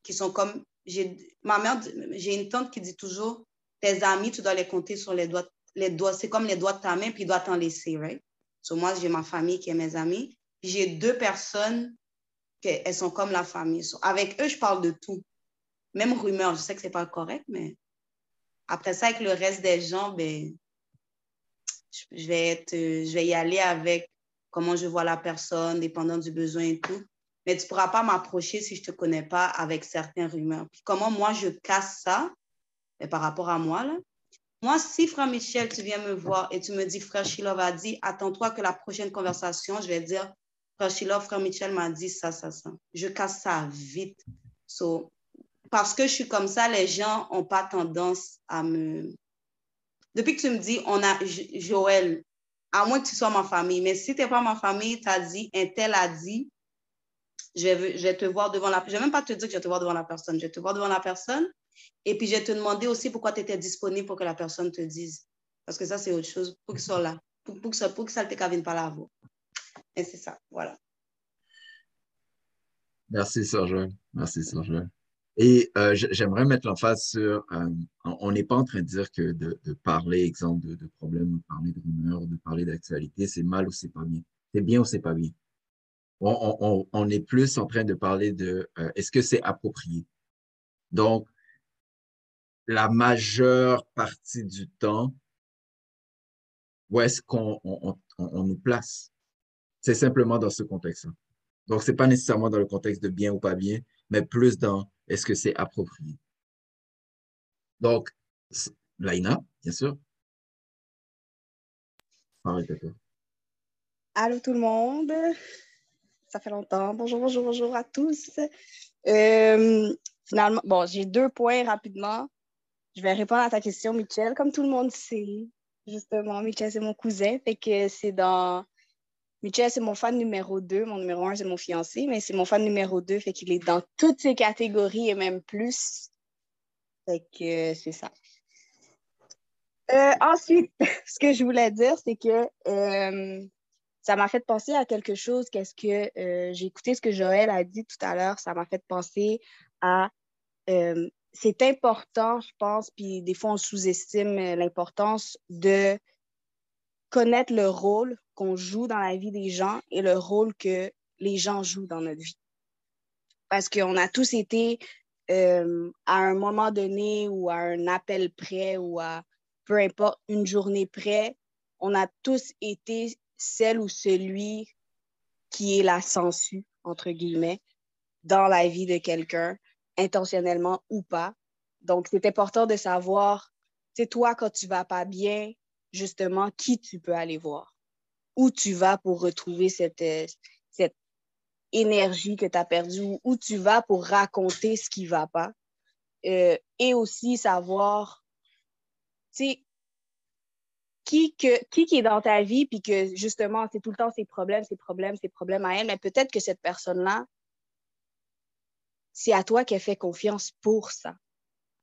qui sont comme. Ma mère, j'ai une tante qui dit toujours tes amis, tu dois les compter sur les doigts. Les doigts c'est comme les doigts de ta main, puis il doit t'en laisser, right? So, moi, j'ai ma famille qui est mes amis. J'ai deux personnes qui sont comme la famille. Avec eux, je parle de tout. Même rumeur, je sais que c'est pas correct, mais après ça, avec le reste des gens, ben, je vais, être, je vais y aller avec comment je vois la personne, dépendant du besoin et tout. Mais tu ne pourras pas m'approcher si je ne te connais pas avec certaines rumeurs. Comment moi, je casse ça ben, par rapport à moi. Là. Moi, si frère Michel, tu viens me voir et tu me dis, frère Shilov a dit, attends-toi que la prochaine conversation, je vais dire, frère Shilov, frère Michel m'a dit ça, ça, ça. Je casse ça vite. So, parce que je suis comme ça, les gens n'ont pas tendance à me... Depuis que tu me dis, on a Jo- Joël, à moins que tu sois ma famille, mais si tu n'es pas ma famille, tu as dit, un tel a dit, je vais, je vais te voir devant la Je ne vais même pas te dire que je vais te voir devant la personne. Je vais te voir devant la personne. Et puis, je vais te demander aussi pourquoi tu étais disponible pour que la personne te dise. Parce que ça, c'est autre chose. Pour qu'ils soient là. Pour, que ça, pour que ça te cavine pas là. vous. Et c'est ça. Voilà. Merci, Joël. Merci, Joël. Et euh, j'aimerais mettre l'emphase sur, euh, on n'est pas en train de dire que de, de parler, exemple, de, de problèmes, de parler de rumeurs, de parler d'actualité, c'est mal ou c'est pas bien. C'est bien ou c'est pas bien. On, on, on- est plus en train de parler de, euh, est-ce que c'est approprié? Donc, la majeure partie du temps, où est-ce qu'on on, on- on nous place? C'est simplement dans ce contexte-là. Donc, c'est pas nécessairement dans le contexte de bien ou pas bien, mais plus dans est-ce que c'est approprié. Donc, Laina, bien sûr. Allô tout le monde, ça fait longtemps. Bonjour, bonjour, bonjour à tous. Euh, finalement, bon, j'ai deux points rapidement. Je vais répondre à ta question, Michel. Comme tout le monde sait, justement, Michel, c'est mon cousin. Fait que c'est dans. Michel, c'est mon fan numéro 2. Mon numéro 1, c'est mon fiancé, mais c'est mon fan numéro 2. Fait qu'il est dans toutes ces catégories et même plus. Fait que euh, c'est ça. Euh, ensuite, ce que je voulais dire, c'est que euh, ça m'a fait penser à quelque chose. Qu'est-ce que j'ai écouté ce que Joël a dit tout à l'heure, ça m'a fait penser à c'est important, je pense, puis des fois on sous-estime l'importance de connaître le rôle qu'on joue dans la vie des gens et le rôle que les gens jouent dans notre vie. Parce qu'on a tous été euh, à un moment donné ou à un appel près ou à peu importe une journée près, on a tous été celle ou celui qui est la sensu, entre guillemets, dans la vie de quelqu'un, intentionnellement ou pas. Donc, c'est important de savoir, c'est toi, quand tu vas pas bien, justement, qui tu peux aller voir. où tu vas pour retrouver cette, euh, énergie que tu as perdue, où tu vas pour raconter ce qui ne va pas. Euh, et aussi savoir, tu sais, qui, qui, qui est dans ta vie, puis que justement, c'est tout le temps ses problèmes, ses problèmes, ses problèmes à elle, mais peut-être que cette personne-là, c'est à toi qu'elle fait confiance pour ça.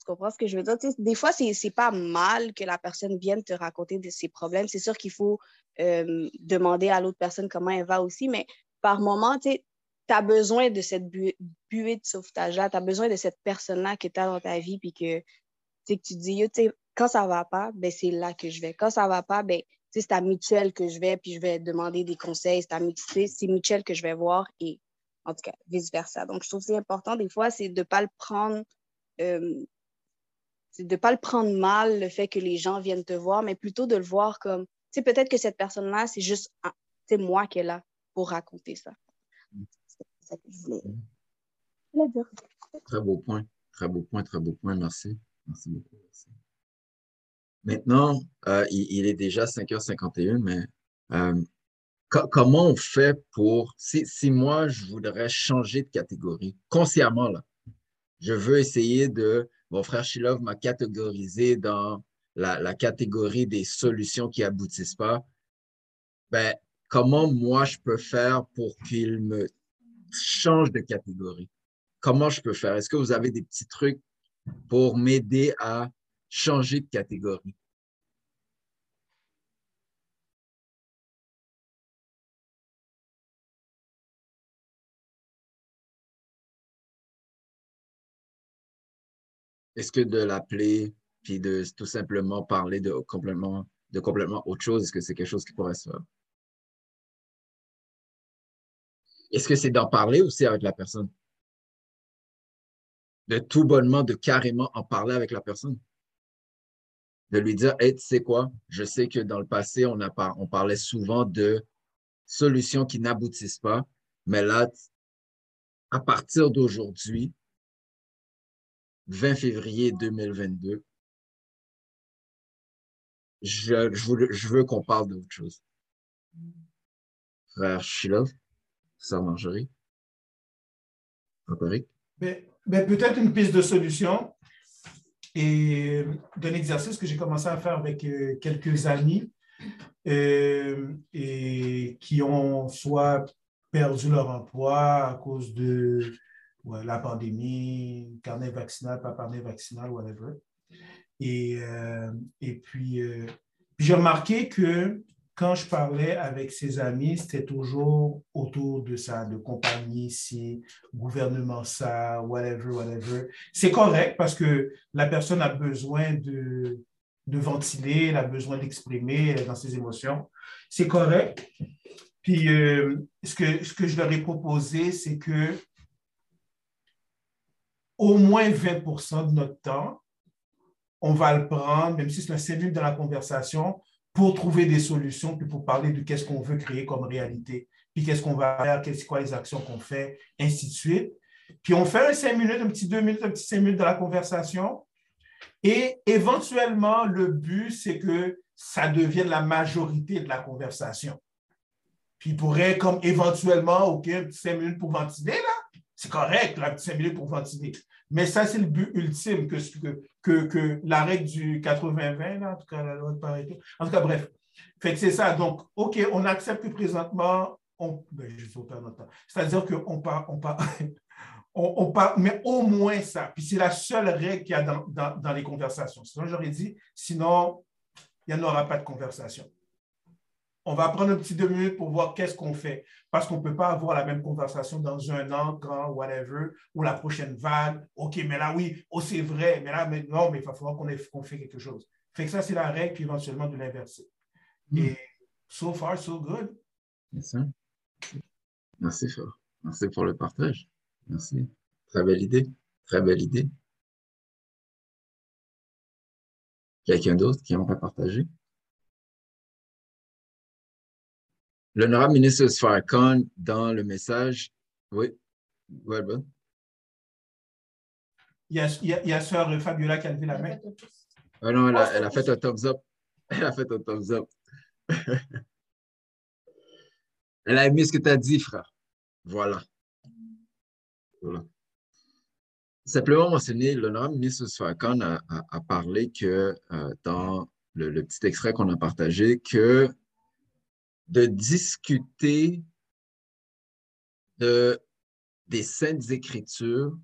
Tu comprends ce que je veux dire? des fois, c'est pas mal que la personne vienne te raconter de ses problèmes. C'est sûr qu'il faut euh, demander à l'autre personne comment elle va aussi, mais par moment, tu as besoin de cette buée, de sauvetage-là, tu as besoin de cette personne-là que tu as dans ta vie, puis que, tu dis, quand ça va pas, ben, c'est là que je vais. Quand ça va pas, ben, c'est à mutuelle que je vais, puis je vais demander des conseils. C'est mutuel que je vais voir et en tout cas, vice-versa. Donc, je trouve que c'est important, des fois, c'est de ne pas le prendre euh, de ne pas le prendre mal, le fait que les gens viennent te voir, mais plutôt de le voir comme, tu sais, peut-être que cette personne-là, c'est juste, c'est moi qui est là pour raconter ça. C'est ça que je voulais, dire. Très beau point, très beau point, très beau point, merci. Merci beaucoup. Maintenant, euh, il, est déjà 5h51, mais euh, comment on fait pour, si, si moi, je voudrais changer de catégorie, consciemment, là, je veux essayer de mon frère Shilov m'a catégorisé dans la, catégorie des solutions qui aboutissent pas. Ben, comment moi je peux faire pour qu'il me change de catégorie? Comment je peux faire? Est-ce que vous avez des petits trucs pour m'aider à changer de catégorie? Est-ce que de l'appeler puis de tout simplement parler de complètement, de complètement autre chose, est-ce que c'est quelque chose qui pourrait se faire? Est-ce que c'est d'en parler aussi avec la personne? De tout bonnement, de carrément en parler avec la personne? De lui dire, hey, tu sais quoi, je sais que dans le passé, on, a on parlait souvent de solutions qui n'aboutissent pas, mais là, à partir d'aujourd'hui, 20 février 2022, je, veux, qu'on parle d'autre chose. Frère Shilov, Sœur Marjorie, ben, ben, Peut-être une piste de solution et d'un exercice que j'ai commencé à faire avec euh, quelques amis euh, et qui ont soit perdu leur emploi à cause de la pandémie, carnet vaccinal, pas carnet vaccinal, whatever. Et, euh, et puis, euh, puis j'ai remarqué que quand je parlais avec ses amis, c'était toujours autour de ça, de compagnie ici, gouvernement ça, whatever, whatever. C'est correct parce que la personne a besoin de, de ventiler, elle a besoin d'exprimer dans ses émotions. C'est correct. Puis euh, ce, que, ce que je leur ai proposé, c'est que au moins 20% de notre temps, on va le prendre, même si c'est un cellule dans la conversation, pour trouver des solutions, puis pour parler de qu'est-ce qu'on veut créer comme réalité, puis qu'est-ce qu'on va faire, qu'est-ce quoi les actions qu'on fait, ainsi de suite. Puis on fait un 5 minutes, un petit 2 minutes, un petit 5 minutes de la conversation. Et éventuellement, le but, c'est que ça devienne la majorité de la conversation. Puis il pourrait, comme éventuellement, OK, un petit 5 minutes pour ventiler, là. C'est correct, là, un petit 5 minutes pour ventiler. Mais ça, c'est le but ultime que, que, que la règle du 80-20, en tout cas, la loi de Pareto. En tout cas, bref. Fait que c'est ça. Donc, OK, on accepte que présentement, on. Ben, C'est-à-dire qu'on part, on part, on, on part, mais au moins ça. Puis c'est la seule règle qu'il y a dans, dans, dans les conversations. Sinon, j'aurais dit, sinon, il n'y en aura pas de conversation on va prendre un petit deux minutes pour voir qu'est-ce qu'on fait. Parce qu'on ne peut pas avoir la même conversation dans un an, quand, whatever, ou la prochaine vague. OK, mais là, oui, oh, c'est vrai, mais là, mais non, mais il va falloir qu'on qu fait quelque chose. Fait que ça, c'est la règle, puis éventuellement de l'inverser. Hmm. Et so far, so good. Merci. Merci, fort. Merci pour le partage. Merci. Très belle idée. Très belle idée. Quelqu'un d'autre qui aimerait partager? L'honorable ministre Farrakhan, dans le message, oui, well, bon. Il y a, il y a, sœur Fabiola qui a levé la main. Ah non, elle a, elle a fait un thumbs up. Elle a fait un thumbs up. Elle a aimé ce que tu as dit, frère. Voilà. Voilà. Simplement mentionner, l'honorable ministre Sfakan a, a, parlé que euh, dans le, le, petit extrait qu'on a partagé, que de discuter de, des saintes écritures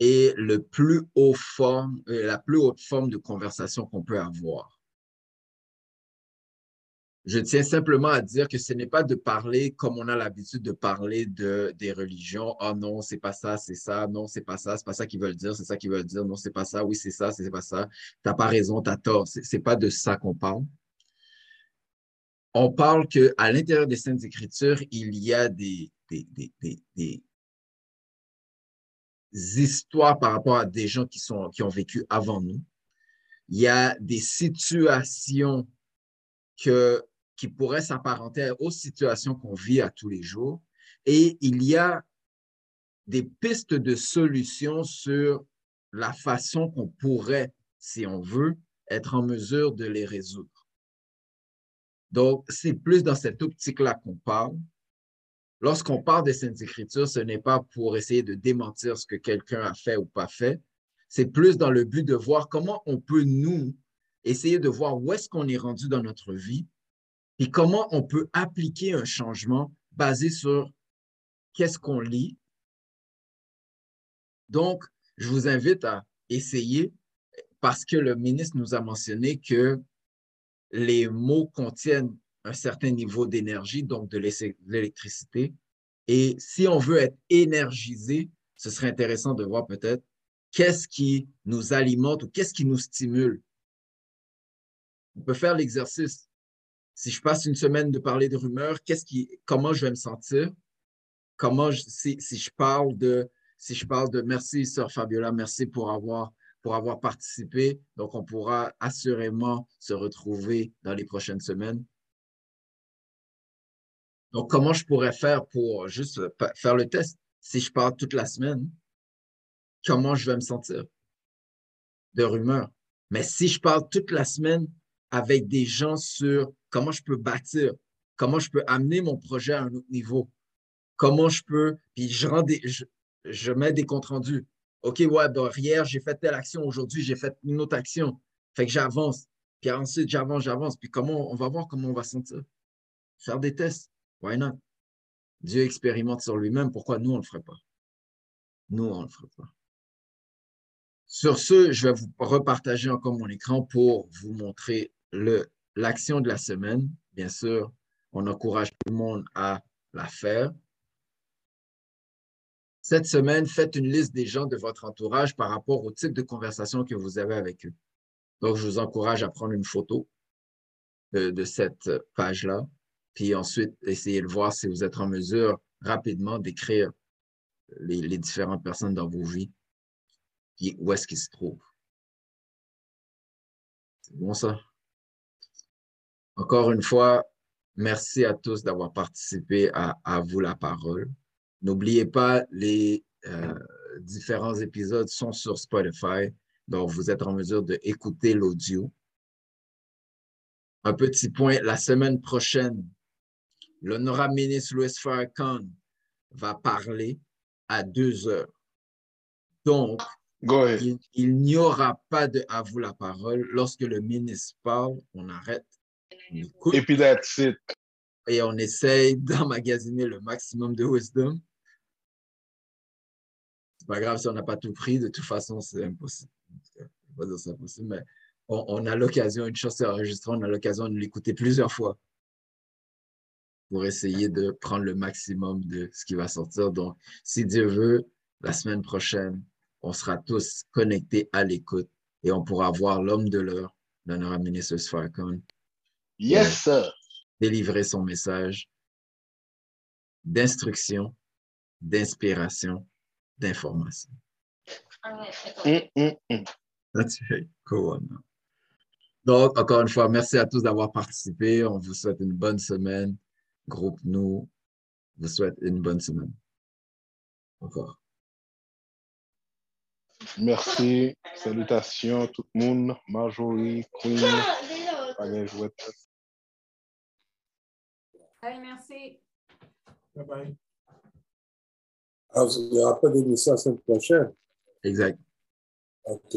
est le plus haut euh, la plus haute forme de conversation qu'on peut avoir. Je tiens simplement à dire que ce n'est pas de parler comme on a l'habitude de parler de, des religions. Oh non, c'est pas ça, c'est ça. Non, c'est pas ça, c'est pas ça qu'ils veulent dire, c'est ça qu'ils veulent dire. Non, c'est pas ça. Oui, c'est ça, c'est pas ça. T'as pas raison, t'as tort. C'est pas de ça qu'on parle. On parle qu'à l'intérieur des Saintes Écritures, il y a des, des, des, des, histoires par rapport à des gens qui, sont, qui ont vécu avant nous. Il y a des situations que qui pourrait s'apparenter aux situations qu'on vit à tous les jours. Et il y a des pistes de solutions sur la façon qu'on pourrait, si on veut, être en mesure de les résoudre. Donc, c'est plus dans cette optique-là qu'on parle. Lorsqu'on parle des Saintes Écritures, ce n'est pas pour essayer de démentir ce que quelqu'un a fait ou pas fait. C'est plus dans le but de voir comment on peut, nous, essayer de voir où est-ce qu'on est rendu dans notre vie et comment on peut appliquer un changement basé sur qu'est-ce qu'on lit. Donc, je vous invite à essayer parce que le ministre nous a mentionné que les mots contiennent un certain niveau d'énergie, donc de l'électricité. Et si on veut être énergisé, ce serait intéressant de voir peut-être qu'est-ce qui nous alimente ou qu'est-ce qui nous stimule. On peut faire l'exercice si je passe une semaine de parler de rumeurs, qu'est-ce qui, comment je vais me sentir? Comment, si, je parle de, si je parle de merci, sœur Fabiola, merci pour avoir, pour avoir participé. Donc, on pourra assurément se retrouver dans les prochaines semaines. Donc, comment je pourrais faire pour juste faire le test? Si je parle toute la semaine, comment je vais me sentir? De rumeurs. Mais si je parle toute la semaine avec des gens sur comment je peux bâtir, comment je peux amener mon projet à un autre niveau, comment je peux, puis je, rends des, je, mets des comptes rendus. OK, ouais, ben, hier, j'ai fait telle action, aujourd'hui, j'ai fait une autre action. Fait que j'avance. Puis ensuite, j'avance, j'avance. Puis comment, on va voir comment on va sentir. Faire des tests. Why not? Dieu expérimente sur lui-même. Pourquoi nous, on ne le ferait pas? Nous, on ne le ferait pas. Sur ce, je vais vous repartager encore mon écran pour vous montrer l'action de la semaine. Bien sûr, on encourage tout le monde à la faire. Cette semaine, faites une liste des gens de votre entourage par rapport au type de conversation que vous avez avec eux. Donc, je vous encourage à prendre une photo de, cette page-là, puis ensuite, essayez de voir si vous êtes en mesure rapidement d'écrire les, les différentes personnes dans vos vies, et où est-ce qu'ils se trouvent. C'est bon ça? Encore une fois, merci à tous d'avoir participé à, vous la parole. N'oubliez pas, les euh, différents épisodes sont sur Spotify, donc vous êtes en mesure d'écouter l'audio. Un petit point, la semaine prochaine, l'honorable ministre Louis Farrakhan va parler à deux heures. Donc, il, il n'y aura pas de à vous la parole. Lorsque le ministre parle, on arrête et puis that's it. Et on essaye d'emmagasiner le maximum de wisdom. C'est pas grave si on n'a pas tout pris, de toute façon, c'est impossible. Pas dire c'est impossible, mais on, on a l'occasion, une chose est enregistrée, on a l'occasion de l'écouter plusieurs fois pour essayer de prendre le maximum de ce qui va sortir. Donc, si Dieu veut, la semaine prochaine, on sera tous connectés à l'écoute et on pourra voir l'homme de l'heure, l'honorable ministre Yes, sir. Délivrer son message d'instruction, d'inspiration, d'information. Mm. That's right. Cool. Donc, encore une fois, merci à tous d'avoir participé. On vous souhaite une bonne semaine. Groupe Nous vous souhaite une bonne semaine. Au revoir. Merci. Salutations tout le monde. Marjorie, Queen. Allez, jouette. Allez, merci. Bye bye. Ah, vous aurez pas d'émission la semaine prochaine. Exact. OK.